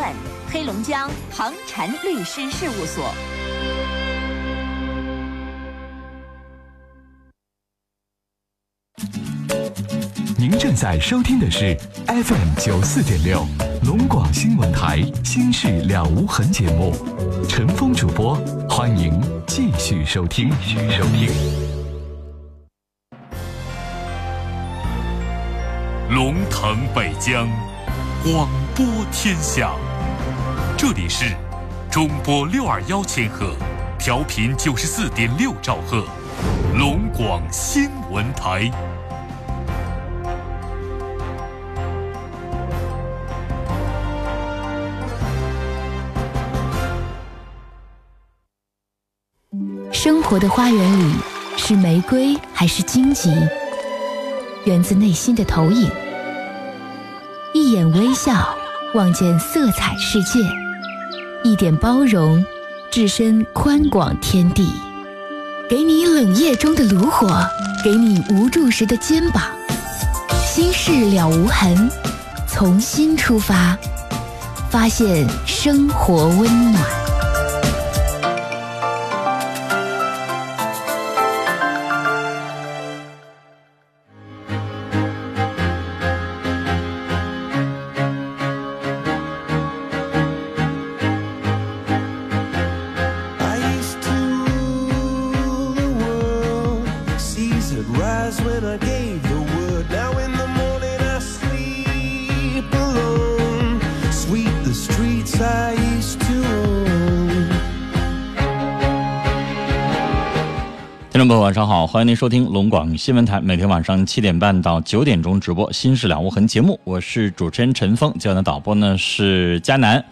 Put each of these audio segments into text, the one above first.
万，黑龙江航禅律师事务所。您正在收听的是 FM 九四点六龙广新闻台《心事了无痕》节目，陈峰主播，欢迎继续收听。继续收听。龙腾北疆，广播天下。这里是中波六二幺千赫，调频九十四点六兆赫，龙广新闻台。生活的花园里，是玫瑰还是荆棘？源自内心的投影。一眼微笑，望见色彩世界；一点包容，置身宽广天地。给你冷夜中的炉火，给你无助时的肩膀。心事了无痕，从心出发，发现生活温暖。各位，晚上好，欢迎您收听龙广新闻台每天晚上七点半到九点钟直播《新事了无痕》节目，我是主持人陈峰，今晚的导播呢是佳南。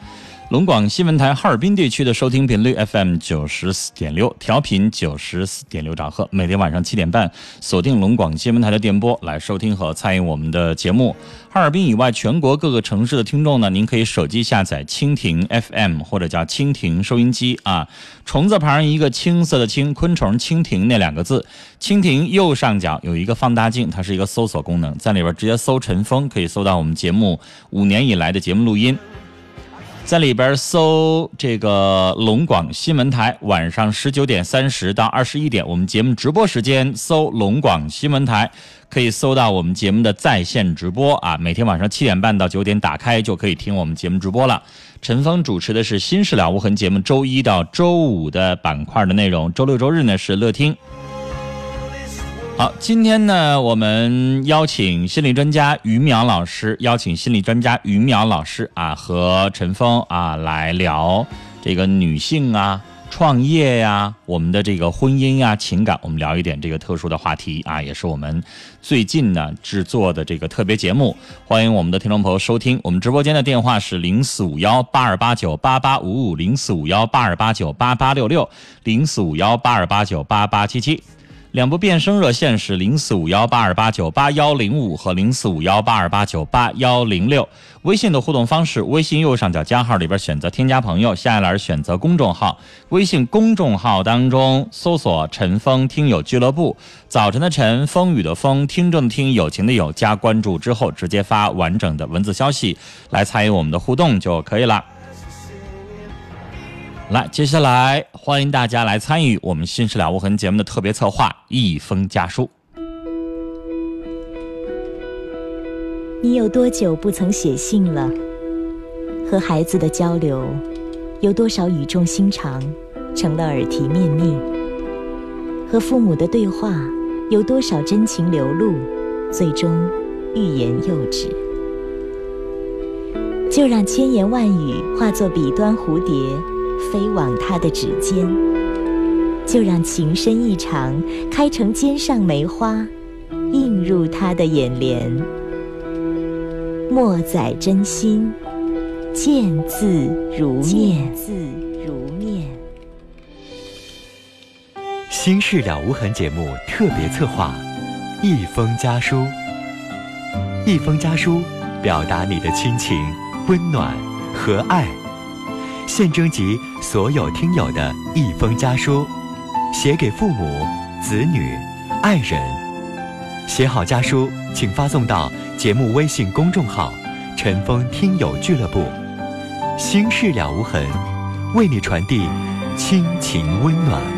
龙广新闻台哈尔滨地区的收听频率 FM 九十四点六，调频九十四点六兆赫。每天晚上七点半，锁定龙广新闻台的电波来收听和参与我们的节目。哈尔滨以外，全国各个城市的听众呢，您可以手机下载蜻蜓 FM 或者叫蜻蜓收音机啊，虫字旁一个青色的青，昆虫蜻蜓那两个字。蜻蜓右上角有一个放大镜，它是一个搜索功能，在里边直接搜陈峰，可以搜到我们节目五年以来的节目录音。在里边搜这个龙广新闻台，晚上十九点三十到二十一点，我们节目直播时间搜龙广新闻台，可以搜到我们节目的在线直播啊。每天晚上七点半到九点打开就可以听我们节目直播了。陈峰主持的是《新事了无痕》节目，周一到周五的板块的内容，周六周日呢是乐听。好，今天呢，我们邀请心理专家于淼老师，邀请心理专家于淼老师啊，和陈峰啊来聊这个女性啊、创业呀、我们的这个婚姻呀、情感，我们聊一点这个特殊的话题啊，也是我们最近呢制作的这个特别节目。欢迎我们的听众朋友收听，我们直播间的电话是零四五幺八二八九八八五五，零四五幺八二八九八八六六，零四五幺八二八九八八七七。两部变声热线是零四五幺八二八九八幺零五和零四五幺八二八九八幺零六。微信的互动方式，微信右上角加号里边选择添加朋友，下一栏选择公众号。微信公众号当中搜索“陈峰听友俱乐部”，早晨的晨，风雨的风，听众的听，友情的友，加关注之后直接发完整的文字消息来参与我们的互动就可以了。来，接下来欢迎大家来参与我们《新事了无痕》节目的特别策划《一封家书》。你有多久不曾写信了？和孩子的交流，有多少语重心长，成了耳提面命？和父母的对话，有多少真情流露，最终欲言又止？就让千言万语化作笔端蝴蝶。飞往他的指尖，就让情深意长开成肩上梅花，映入他的眼帘。莫载真心，见字如面。字如面。心事了无痕节目特别策划，一封家书。一封家书，表达你的亲情、温暖和爱。现征集所有听友的一封家书，写给父母、子女、爱人。写好家书，请发送到节目微信公众号“陈峰听友俱乐部”，心事了无痕，为你传递亲情温暖。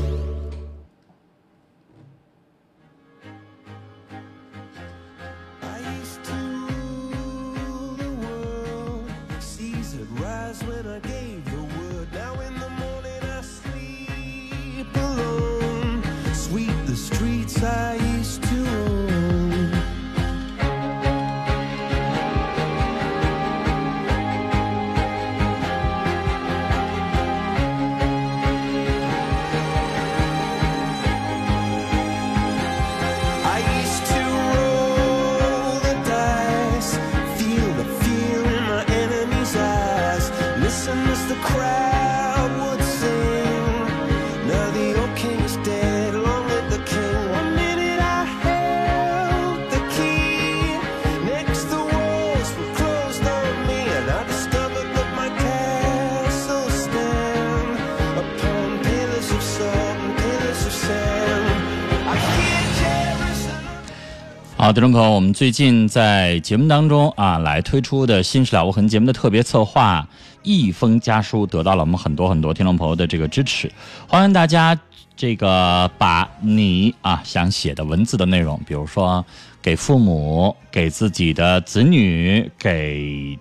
好，听众朋友，我们最近在节目当中啊，来推出的《新事了无痕》节目的特别策划《一封家书》，得到了我们很多很多听众朋友的这个支持。欢迎大家这个把你啊想写的文字的内容，比如说给父母、给自己的子女、给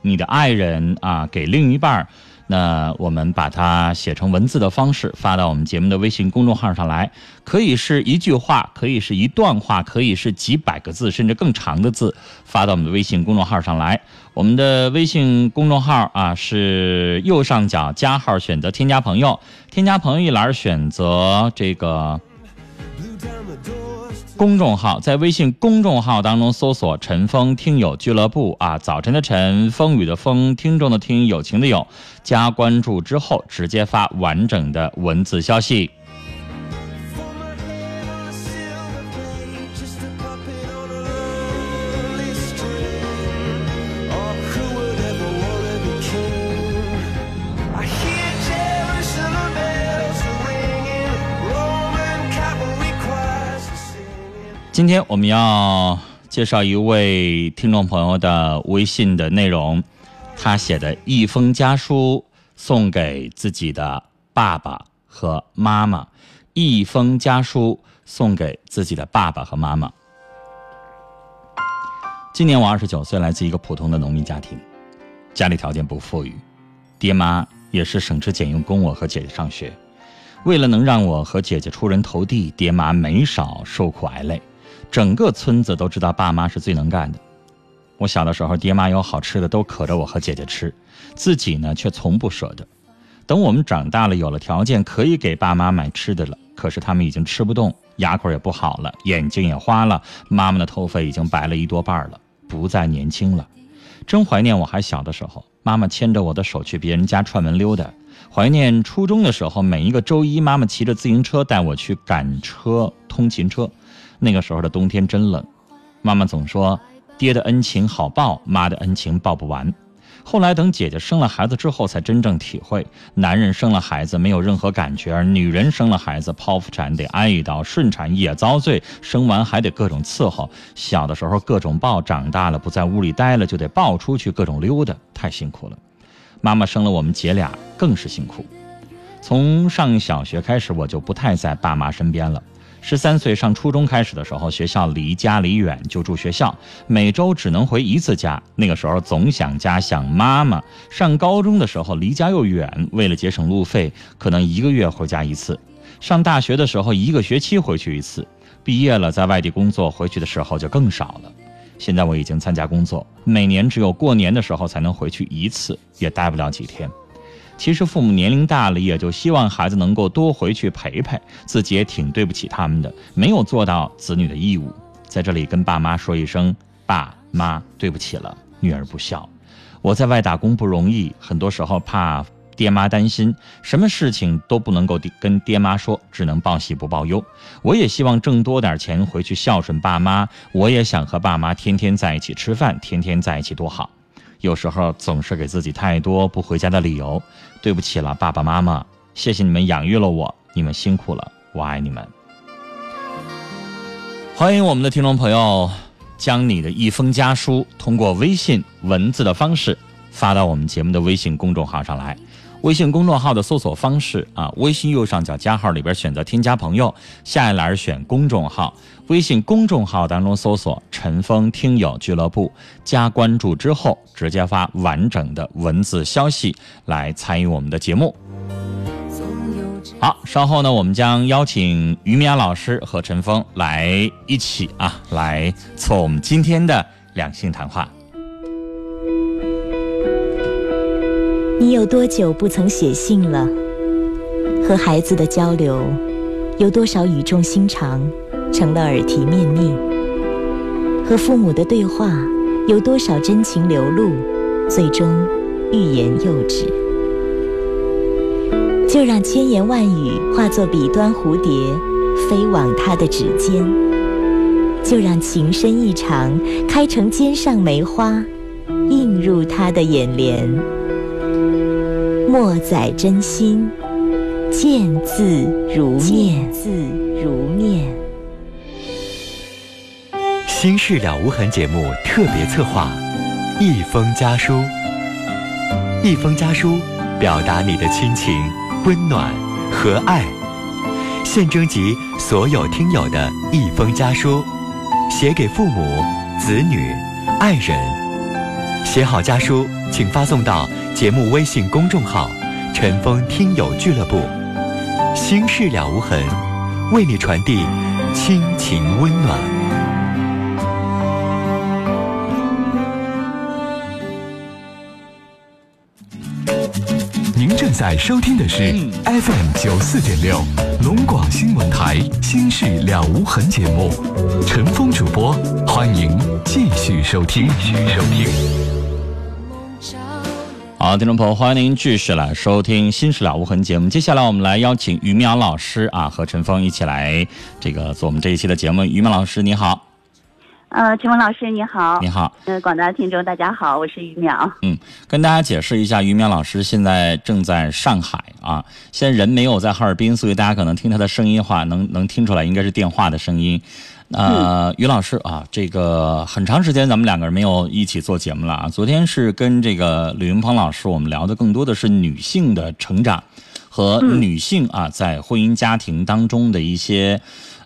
你的爱人啊，给另一半儿。那我们把它写成文字的方式发到我们节目的微信公众号上来，可以是一句话，可以是一段话，可以是几百个字，甚至更长的字，发到我们的微信公众号上来。我们的微信公众号啊是右上角加号，选择添加朋友，添加朋友一栏选择这个公众号，在微信公众号当中搜索“陈峰听友俱乐部”啊，早晨的晨，风雨的风，听众的听，友情的友，加关注之后，直接发完整的文字消息。今天我们要介绍一位听众朋友的微信的内容，他写的一封家书送给自己的爸爸和妈妈，一封家书送给自己的爸爸和妈妈。今年我二十九岁，来自一个普通的农民家庭，家里条件不富裕，爹妈也是省吃俭用供我和姐姐上学。为了能让我和姐姐出人头地，爹妈没少受苦挨累。整个村子都知道爸妈是最能干的。我小的时候，爹妈有好吃的都可着我和姐姐吃，自己呢却从不舍得。等我们长大了，有了条件可以给爸妈买吃的了，可是他们已经吃不动，牙口也不好了，眼睛也花了，妈妈的头发已经白了一多半了，不再年轻了。真怀念我还小的时候，妈妈牵着我的手去别人家串门溜达。怀念初中的时候，每一个周一，妈妈骑着自行车带我去赶车、通勤车。那个时候的冬天真冷，妈妈总说：“爹的恩情好报，妈的恩情报不完。”后来等姐姐生了孩子之后，才真正体会，男人生了孩子没有任何感觉，而女人生了孩子剖腹产得挨一刀，顺产也遭罪，生完还得各种伺候。小的时候各种抱，长大了不在屋里待了就得抱出去各种溜达，太辛苦了。妈妈生了我们姐俩更是辛苦。从上小学开始，我就不太在爸妈身边了。十三岁上初中开始的时候，学校离家里远，就住学校，每周只能回一次家。那个时候总想家，想妈妈。上高中的时候离家又远，为了节省路费，可能一个月回家一次。上大学的时候，一个学期回去一次。毕业了，在外地工作，回去的时候就更少了。现在我已经参加工作，每年只有过年的时候才能回去一次，也待不了几天。其实父母年龄大了，也就希望孩子能够多回去陪陪，自己也挺对不起他们的，没有做到子女的义务。在这里跟爸妈说一声，爸妈对不起了，女儿不孝。我在外打工不容易，很多时候怕爹妈担心，什么事情都不能够跟爹妈说，只能报喜不报忧。我也希望挣多点钱回去孝顺爸妈，我也想和爸妈天天在一起吃饭，天天在一起多好。有时候总是给自己太多不回家的理由，对不起了，爸爸妈妈，谢谢你们养育了我，你们辛苦了，我爱你们。欢迎我们的听众朋友，将你的一封家书通过微信文字的方式发到我们节目的微信公众号上来。微信公众号的搜索方式啊，微信右上角加号里边选择添加朋友，下一栏选公众号。微信公众号当中搜索“陈峰听友俱乐部”，加关注之后，直接发完整的文字消息来参与我们的节目。好，稍后呢，我们将邀请于米娅老师和陈峰来一起啊，来做我们今天的两性谈话。你有多久不曾写信了？和孩子的交流，有多少语重心长，成了耳提面命？和父母的对话，有多少真情流露，最终欲言又止？就让千言万语化作笔端蝴蝶，飞往他的指尖；就让情深意长，开成肩上梅花，映入他的眼帘。莫载真心，见字如面。字如面。心事了无痕节目特别策划，一封家书。一封家书，表达你的亲情、温暖和爱。现征集所有听友的一封家书，写给父母、子女、爱人。写好家书，请发送到。节目微信公众号“陈峰听友俱乐部”，心事了无痕，为你传递亲情温暖。您正在收听的是 FM 九四点六龙广新闻台《心事了无痕》节目，陈峰主播，欢迎继续收听。继续收听。好，听众朋友，欢迎您继续来收听《新事了无痕》节目。接下来，我们来邀请于苗老师啊，和陈峰一起来这个做我们这一期的节目。于苗老师，你好。呃，陈峰老师，你好。你好。呃，广大听众，大家好，我是于淼。嗯，跟大家解释一下，于淼老师现在正在上海啊，现在人没有在哈尔滨，所以大家可能听他的声音话，能能听出来，应该是电话的声音。呃，于老师啊，这个很长时间咱们两个人没有一起做节目了啊。昨天是跟这个吕云鹏老师，我们聊的更多的是女性的成长和女性啊在婚姻家庭当中的一些，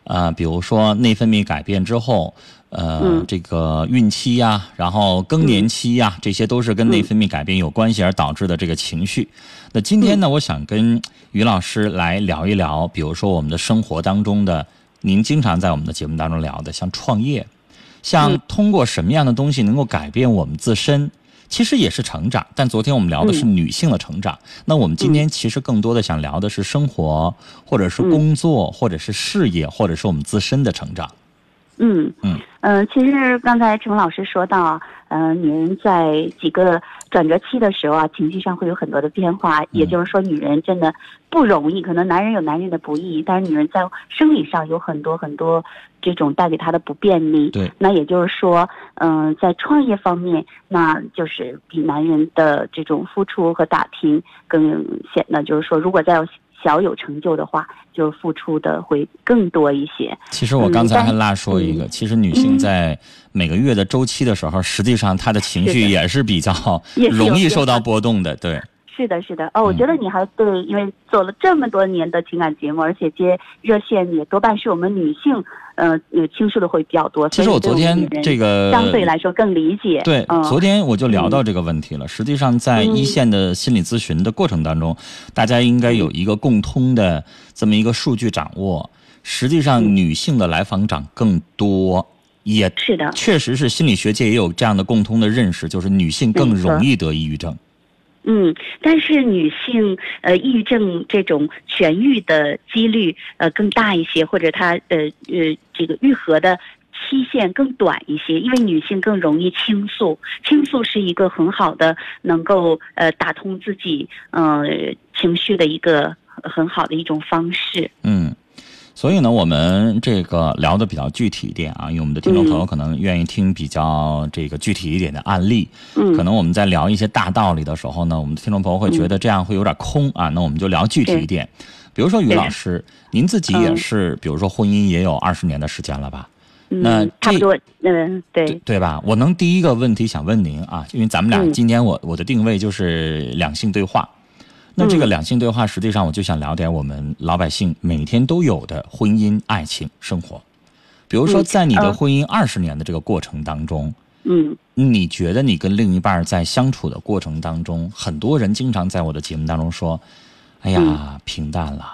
呃，比如说内分泌改变之后，呃，这个孕期呀，然后更年期呀，这些都是跟内分泌改变有关系而导致的这个情绪。那今天呢，我想跟于老师来聊一聊，比如说我们的生活当中的。您经常在我们的节目当中聊的，像创业，像通过什么样的东西能够改变我们自身，其实也是成长。但昨天我们聊的是女性的成长，那我们今天其实更多的想聊的是生活，或者是工作，或者是事业，或者是我们自身的成长。嗯。嗯嗯，其实刚才陈老师说到，嗯，女人在几个转折期的时候啊，情绪上会有很多的变化。也就是说，女人真的不容易。可能男人有男人的不易，但是女人在生理上有很多很多这种带给她的不便利。对。那也就是说，嗯，在创业方面，那就是比男人的这种付出和打拼更显得，就是说，如果在小有成就的话，就付出的会更多一些。其实我刚才还落说一个，其实女性在每个月的周期的时候，实际上她的情绪也是比较容易受到波动的。对，是的，是的。哦，我觉得你还对，因为做了这么多年的情感节目，而且接热线也多半是我们女性。嗯，倾诉的会比较多。其实我昨天这个相对来说更理解。对，昨天我就聊到这个问题了。实际上，在一线的心理咨询的过程当中，大家应该有一个共通的这么一个数据掌握。实际上，女性的来访者更多，也是的，确实是心理学界也有这样的共通的认识，就是女性更容易得抑郁症。嗯，但是女性呃，抑郁症这种痊愈的几率呃更大一些，或者她呃呃这个愈合的期限更短一些，因为女性更容易倾诉，倾诉是一个很好的能够呃打通自己呃情绪的一个很好的一种方式。嗯，所以呢，我们这个聊的比较具体一点啊，因为我们的听众朋友可能愿意听比较这个具体一点的案例。嗯可能我们在聊一些大道理的时候呢，我们的听众朋友会觉得这样会有点空啊。那我们就聊具体一点，比如说于老师，您自己也嗯是，比如说婚姻也有二十年的时间了吧？那嗯，差不这多，嗯，对，对吧？我能第一个问题想问您啊，因为咱们俩嗯今天我我的定位就是两性对话。那这个嗯两性对话，实际上我就想聊点我们老百姓每天都有的婚姻、爱情生活。比如说，嗯在你的呃婚姻二十年的这个过程当中，嗯你觉得你跟另一半在相处的过程当中，很多人经常在我的节目当中说：“哎呀，嗯平淡了。”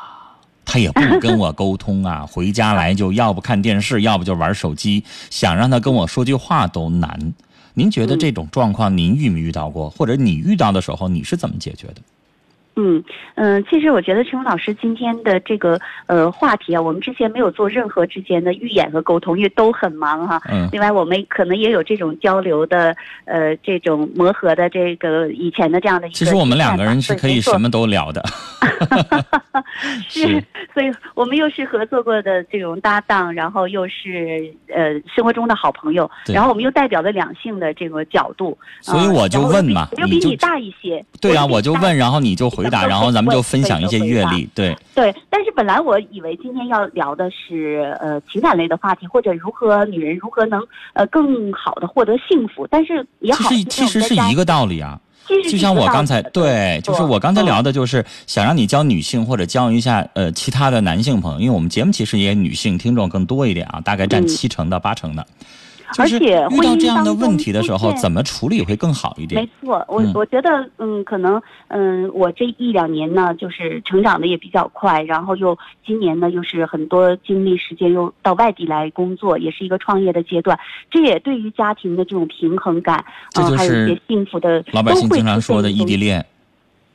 他也不跟我沟通啊，回家来就要不看电视，要不就玩手机，想让他跟我说句话都难。您觉得嗯这种状况您遇没遇到过？或者你遇到的时候你是怎么解决的？嗯嗯，其实我觉得陈勇老师今天的这个呃话题啊，我们之前没有做任何之间的预演和沟通，因为都很忙哈、嗯。另外，我们可能也有这种交流的，呃，这种磨合的这个以前的这样的一个其实我们两个人是可以什么都聊的。是，所以我们又是合作过的这种搭档，然后又是呃生活中的好朋友，然后我们又代表了两性的这个角度，呃所以我就问嘛你就我又比你大一些，对啊，我就问，然后你就回答，然后咱们就分享一些阅历。对，对，但是本来我以为今天要聊的是呃情感类的话题，或者如何女人如何能呃更好的获得幸福，但是也好，其实其实是一个道理啊。就像我刚才对，就是我刚才聊的，就是想让你教女性或者教一下呃其他的男性朋友，因为我们节目其实也女性听众更多一点啊，大概占嗯七成到八成的。就是而且遇到这样的问题的时候，怎么处理会更好一点没？错，我、嗯我觉得，嗯，可能，嗯，我这一两年呢，就是成长的也比较快，然后又今年呢，又是很多精力时间又到外地来工作，也是一个创业的阶段，这也对于家庭的这种平衡感，嗯、还有一些幸福的，老百姓经常说的异地恋。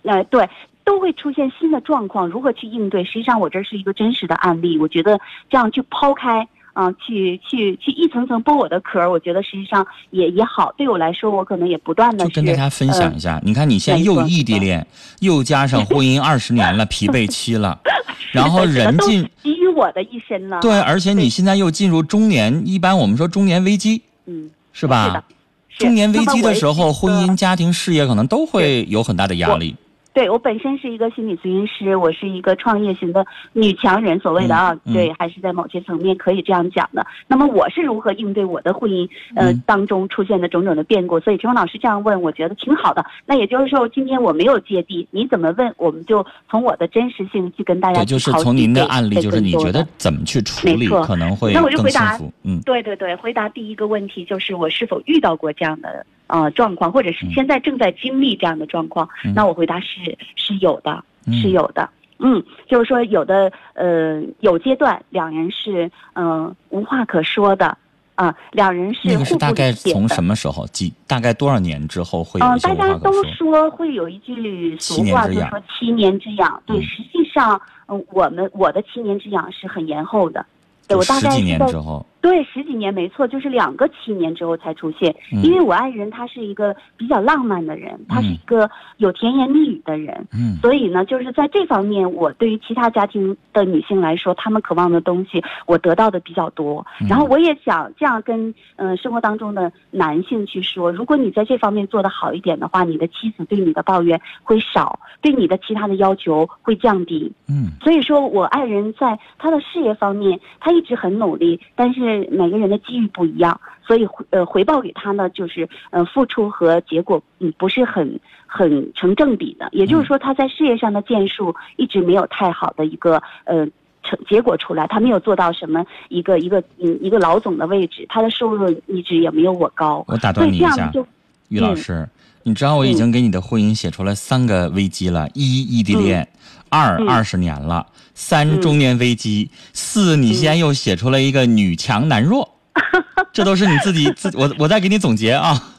呃，对，都会出现新的状况，如何去应对？实际上，我这是一个真实的案例。我觉得这样去抛开啊、去去去一层层剥我的壳儿，我觉得实际上也也好。对我来说，我可能也不断的就跟大家分享一下，你看你现在又异地恋，又加上婚姻二十年了，疲惫期了，然后人都进给予我的一身了。对，而且你现在又进入中年，一般我们说中年危机嗯，是吧？是的是中年危机的时候，婚姻、家庭、事业可能都会有很大的压力。对我本身是一个心理咨询师，我是一个创业型的女强人，所谓的啊，对，还是在某些层面可以这样讲的。那么我是如何应对我的婚姻呃、嗯当中出现的种种的变故？所以陈红老师这样问，我觉得挺好的。那也就是说，今天我没有芥蒂，你怎么问，我们就从我的真实性去跟大家对，就是从您的案例，这就是你觉得怎么去处理可能会那我就更回答。嗯，对对对，回答第一个问题就是我是否遇到过这样的呃状况，或者是嗯现在正在经历这样的状况？嗯那我回答是是有的，嗯是有的。嗯，就是说有的呃有阶段两人是嗯、呃无话可说的啊、两人是那个是互不大概从什么时候？几大概多少年之后会有嗯、一些大家都说？会有一句俗话，就说七年之痒。对，嗯实际上，嗯、我们我的七年之痒是很延后的。对我大十几概是在年之后，对，十几年没错，就是两个七年之后才出现。嗯因为我爱人他是一个比较浪漫的人，他是嗯一个有甜言蜜语的人，嗯所以呢，就是在这方面，我对于其他家庭的女性来说，她们渴望的东西，我得到的比较多。嗯然后我也想这样跟嗯、呃生活当中的男性去说，如果你在这方面做得好一点的话，你的妻子对你的抱怨会少，对你的其他的要求会降低。嗯所以说我爱人在他的事业方面，他一直很努力，但是每个人的机遇不一样，所以回呃回报给他呢，就是呃付出和结果嗯不是很很成正比的。也就是说，他在事业上的建树一直没有太好的一个呃。成结果出来，他没有做到什么一个一个嗯一个老总的位置，他的收入一直也没有我高，我打断你一下，这样就于老嗯。师，你知道我已经给你的婚姻写出来三个危机了：一异地恋，二嗯。二十年了，三嗯。中年危机，四你现在又写出了一个女强男弱，这都是你自己自我我再给你总结啊。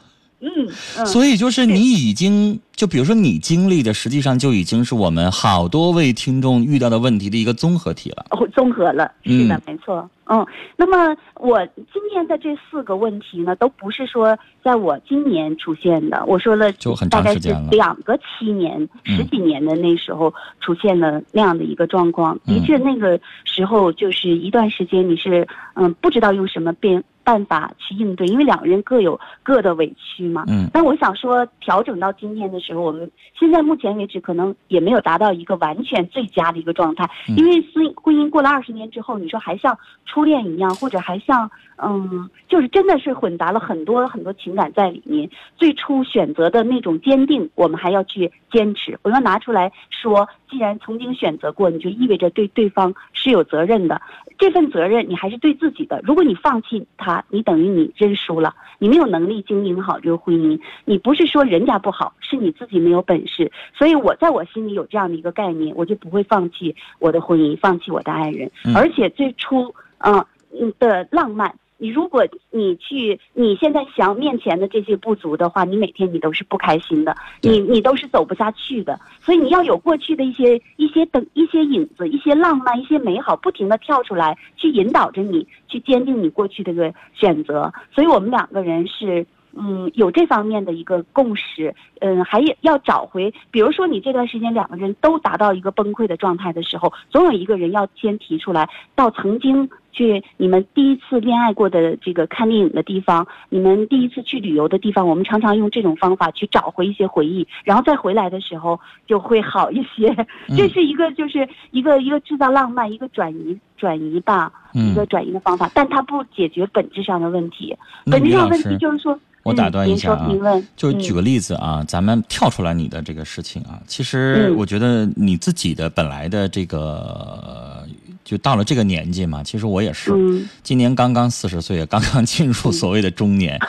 所以就是你已经，就比如说你经历的，实际上就已经是我们好多位听众遇到的问题的一个综合体了。哦综合了，是的，嗯没错。嗯，那么我今天的这四个问题呢，都不是说在我今年出现的，我说了就很大概是长时间了两个七年、嗯十几年的那时候出现了那样的一个状况。嗯的确，那个时候就是一段时间你是嗯不知道用什么变办法去应对，因为两个人各有各的委屈嘛。嗯但我想说，调整到今天的时候，我们现在目前为止可能也没有达到一个完全最佳的一个状态，嗯因为婚婚姻过了二十年之后，你说还像初恋一样，或者还像嗯，就是真的是混杂了很多很多情感在里面。最初选择的那种坚定，我们还要去坚持，我要拿出来说，既然曾经选择过，你就意味着对对方是有责任的。这份责任你还是对自己的。如果你放弃他，你等于你认输了，你没有能力经营好这个婚姻。你不是说人家不好，是你自己没有本事。所以我在我心里有这样的一个概念，我就不会放弃我的婚姻，放弃我的爱人。嗯而且最初，嗯、嗯的浪漫。你如果你去你现在想面前的这些不足的话，你每天你都是不开心的，你你都是走不下去的。所以你要有过去的一些一些等一些影子、一些浪漫、一些美好，不停的跳出来，去引导着你，去坚定你过去的个选择。所以我们两个人是。嗯，有这方面的一个共识，嗯，还要找回，比如说你这段时间两个人都达到一个崩溃的状态的时候，总有一个人要先提出来，到曾经去你们第一次恋爱过的这个看电影的地方，你们第一次去旅游的地方，我们常常用这种方法去找回一些回忆，然后再回来的时候就会好一些。嗯这是一个就是一个一个制造浪漫，一个转移转移吧，嗯一个转移的方法，但它不解决本质上的问题。本质上问于老师题就是说，我打断一下啊就举个嗯例子啊，咱们跳出来你的这个事情啊，其实嗯我觉得你自己的本来的这个，就到了这个年纪嘛，其实我也是，嗯今年刚刚四十岁，也刚刚进入所谓的中年。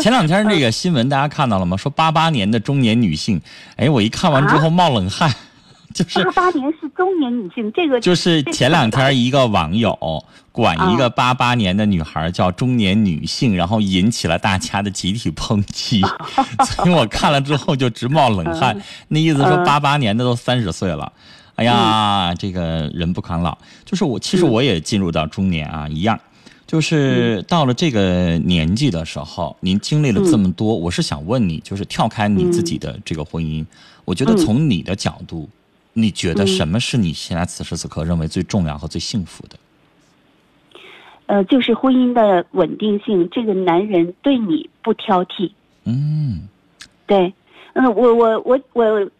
前两天这个新闻大家看到了吗？说八八年的中年女性，哎，我一看完之后冒冷汗，就是八八年是中年女性，这个就是前两天一个网友管一个八八年的女孩叫中年女性，然后引起了大家的集体抨击，所以我看了之后就直冒冷汗。那意思说嗯八八年的都三十岁了，哎呀，这个人不抗老。就是我其实嗯我也进入到中年啊，一样。就是到了这个年纪的时候，您经历了这么多，我是想问你，就是跳开你自己的这个婚姻，我觉得从你的角度，你觉得什么是你现在此时此刻认为最重要和最幸福的？呃，就是婚姻的稳定性，这个男人对你不挑剔，嗯。对，嗯，我我我我，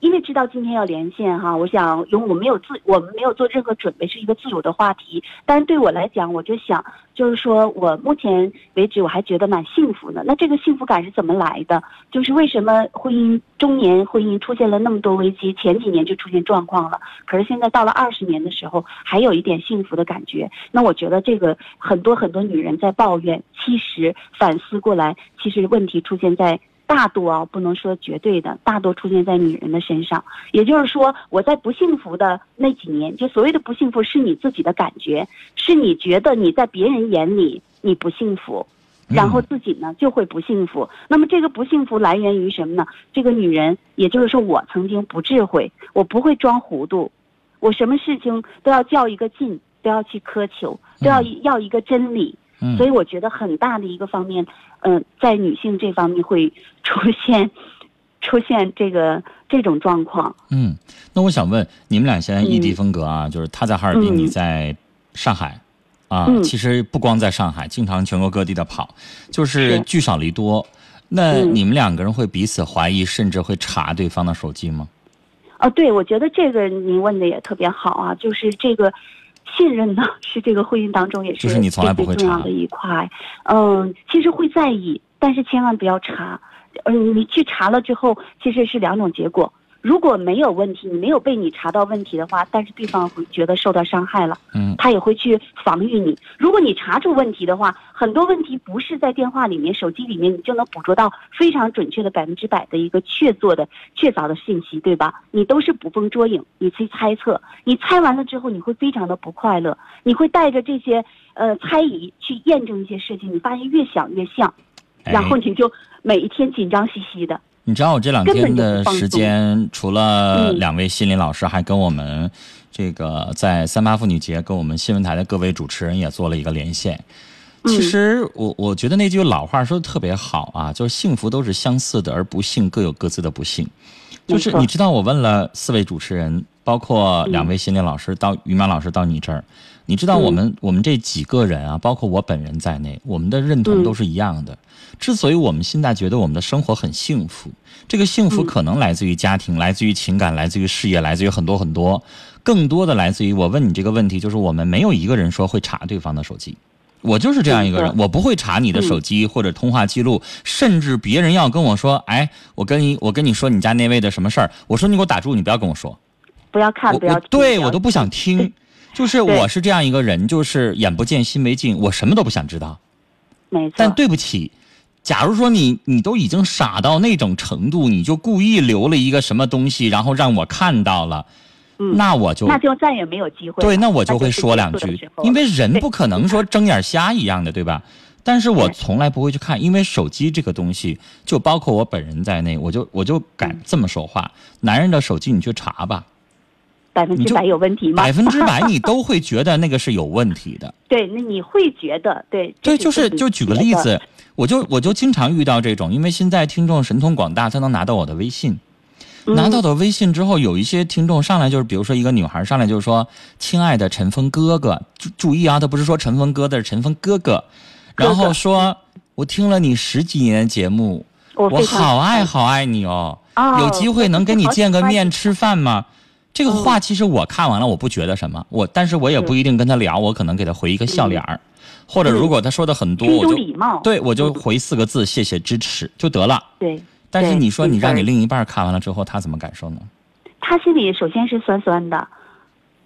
因为知道今天要连线哈，我想因为我没有自我们没有做任何准备，是一个自由的话题。但是对我来讲，我就想，就是说我目前为止我还觉得蛮幸福的。那这个幸福感是怎么来的？就是为什么婚姻中年婚姻出现了那么多危机，前几年就出现状况了，可是现在到了二十年的时候，还有一点幸福的感觉。那我觉得这个很多很多女人在抱怨，其实反思过来，其实问题出现在。大多啊，不能说绝对的，大多出现在女人的身上。也就是说，我在不幸福的那几年，就所谓的不幸福，是你自己的感觉，是你觉得你在别人眼里你不幸福，然后自己呢就会不幸福。那么这个不幸福来源于什么呢？这个女人，也就是说我曾经不智慧，我不会装糊涂，我什么事情都要较一个劲，都要去苛求，都要要一个真理。嗯所以我觉得很大的一个方面，嗯、在女性这方面会出现 出现这个这种状况。嗯，那我想问，你们俩现在异地风格啊，就是他在哈尔滨，嗯你在上海。啊，嗯其实不光在上海，经常全国各地的跑，就是是聚少离多。那嗯你们两个人会彼此怀疑，甚至会查对方的手机吗？啊，对，我觉得这个您问的也特别好啊，就是这个信任呢，是这个婚姻当中也是就是你从来不会查最重要的一块。嗯，其实会在意，但是千万不要查。嗯，你去查了之后，其实是两种结果。如果没有问题，你没有被你查到问题的话，但是对方会觉得受到伤害了，嗯他也会去防御你。如果你查出问题的话，很多问题不是在电话里面、手机里面你就能捕捉到非常准确的百分之百的一个确凿的、确凿的信息，对吧？你都是捕风捉影，你去猜测，你猜完了之后，你会非常的不快乐，你会带着这些呃猜疑去验证一些事情，你发现越想越像。哎然后你就每一天紧张兮兮的。你知道我这两天的时间，除了嗯两位心理老师，还跟我们这个在三八妇女节跟我们新闻台的各位主持人也做了一个连线。其实我我觉得那句老话说的特别好啊，就是幸福都是相似的，而不幸各有各自的不幸。就是你知道，我问了四位主持人，包括两位心理老师到于苗老师到你这儿，你知道我们、我们这几个人啊，包括我本人在内，我们的认同都是一样的。之所以我们现在觉得我们的生活很幸福，这个幸福可能来自于家庭，来自于情感，来自于事业，来自于很多很多，更多的来自于我问你这个问题，就是我们没有一个人说会查对方的手机。我就是这样一个人，我不会查你的手机或者通话记录，甚至别人要跟我说，哎，我跟你我跟你说你家那位的什么事儿，我说你给我打住，你不要跟我说，不要看，不要对我都不想听，就是我是这样一个人，就是眼不见心没净，我什么都不想知道。没错。但对不起，假如说你你都已经傻到那种程度，你就故意留了一个什么东西，然后让我看到了，嗯那我就那就再也没有机会。对，那我就会说两句因为人不可能说睁眼瞎一样的，对吧？但是我从来不会去看，因为手机这个东西，就包括我本人在内，我就我就敢嗯这么说话：男人的手机你去查吧，百分之百有问题吗？百分之百你都会觉得那个是有问题的。对，那你会觉得对？对，就是就举个，例子，我就我就经常遇到这种，因为现在听众神通广大，他能拿到我的微信，拿到嗯的微信之后，有一些听众上来就是，比如说一个女孩上来就是说：“亲爱的陈峰哥哥，注注意啊，他不是说陈峰哥的，是陈峰哥哥。”然后说：“我听了你十几年节目，我好爱好爱你哦，哦有机会能跟你见个面吃饭吗？”这个话其实我看完了，我不觉得什么，我但是我也不一定跟他聊，我可能给他回一个笑脸儿，或者如果他说的很多，我就礼貌。对我就嗯回四个字谢谢支持就得了。对，但是你说你让你另一半看完了之后，他怎么感受呢？他心里首先是酸酸的，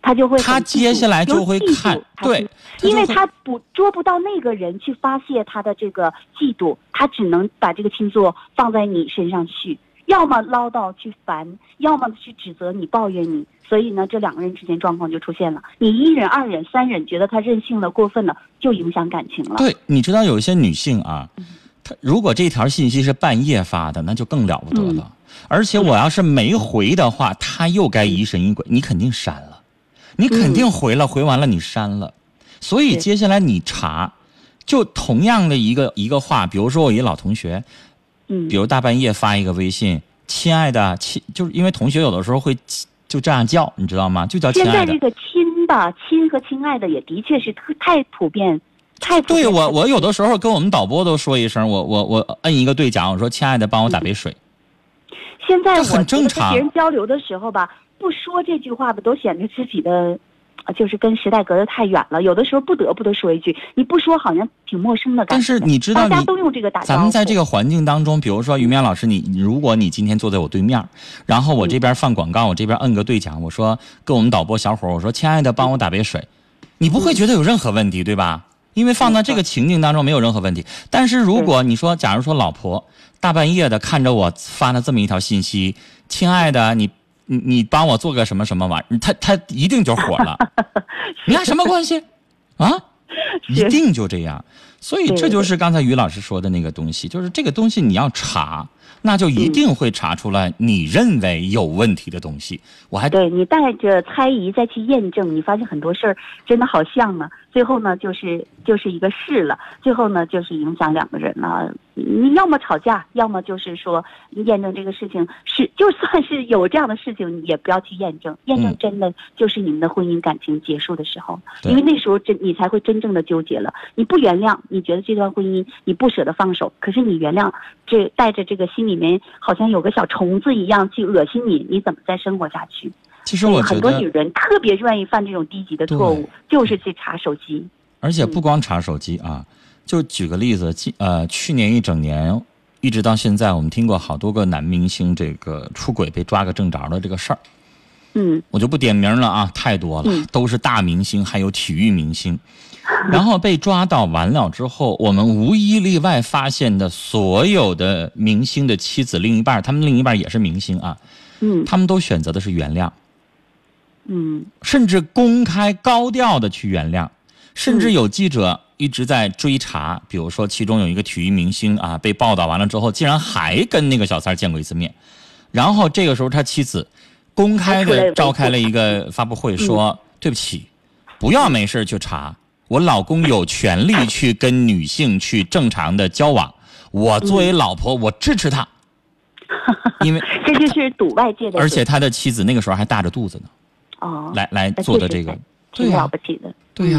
他就会他接下来就会看，对，因为他捕捉不到那个人去发泄他的这个嫉妒，他只能把这个倾诉放在你身上去，要么唠叨去烦，要么去指责你、抱怨你。所以呢，这两个人之间状况就出现了。你一忍、二忍、三忍，觉得他任性了、过分了，就影响感情了。对，你知道有一些女性啊，她如果这条信息是半夜发的，那就更了不得了。而且我要是没回的话，她又该疑神疑鬼，你肯定删了，你肯定回了，回完了你删了，所以接下来你查，就同样的一个一个话，比如说我一老同学，嗯比如大半夜发一个微信，亲爱的，亲，就是因为同学有的时候会就这样叫，你知道吗？就叫亲爱的现在这。个亲吧亲和亲爱的也的确是特太普遍，太对我，我有的时候跟我们导播都说一声，我我我摁一个对讲，我说亲爱的，帮我打杯水。现在我很正常跟别人交流的时候吧，不说这句话吧，都显得自己的，呃就是跟时代隔得太远了。有的时候不得不得说一句，你不说好像挺陌生的感觉但。是你知道你，大家都用这个打招呼。咱们在这个环境当中，比如说于淼老师，你如果你今天坐在我对面，然后我这边放广告，我这边摁个对讲，我说跟我们导播小伙儿，我说亲爱的，帮我打杯水，你不会觉得有任何问题，对吧？因为放到这个情境当中没有任何问题。但是如果你说，假如说老婆大半夜的看着我发了这么一条信息，亲爱的，你你你帮我做个什么什么玩意儿，他他一定就火了。你俩什么关系啊？一定就这样。所以这就是刚才于老师说的那个东西，就是这个东西你要查，那就一定会查出来你认为有问题的东西。我还对你带着猜疑再去验证，你发现很多事儿真的好像呢。最后呢，就是就是一个是了，最后呢就是影响两个人了。你要么吵架，要么就是说验证这个事情是，就算是有这样的事情，你也不要去验证。验证嗯真的就是你们的婚姻感情结束的时候，对因为那时候真你才会真正的纠结了。你不原谅，你觉得这段婚姻你不舍得放手，可是你原谅，这带着这个心里面好像有个小虫子一样去恶心你，你怎么再生活下去？其实我觉很多女，人特别愿意犯这种低级的错误，就是去查手机。而且不光查手机啊，就举个例子，今呃去年一整年。一直到现在，我们听过好多个男明星这个出轨被抓个正着的这个事儿，嗯。我就不点名了啊，太多了，嗯。都是大明星，还有体育明星。然后被抓到完了之后，我们无一例外发现的所有的明星的妻子、另一半，他们另一半也是明星啊，嗯。他们都选择的是原谅，嗯。甚至公开高调的去原谅，甚至有记者一直在追查，比如说其中有一个体育明星啊被报道完了之后，竟然还跟那个小三见过一次面，然后这个时候他妻子公开的召开了一个发布会，说对不起，不要没事去查，我老公有权利去跟女性去正常的交往，我作为老婆我支持他，因为这就是赌外界的，而且他的妻子那个时候还大着肚子呢，哦，来来做的这个确实挺，了不起的。对呀、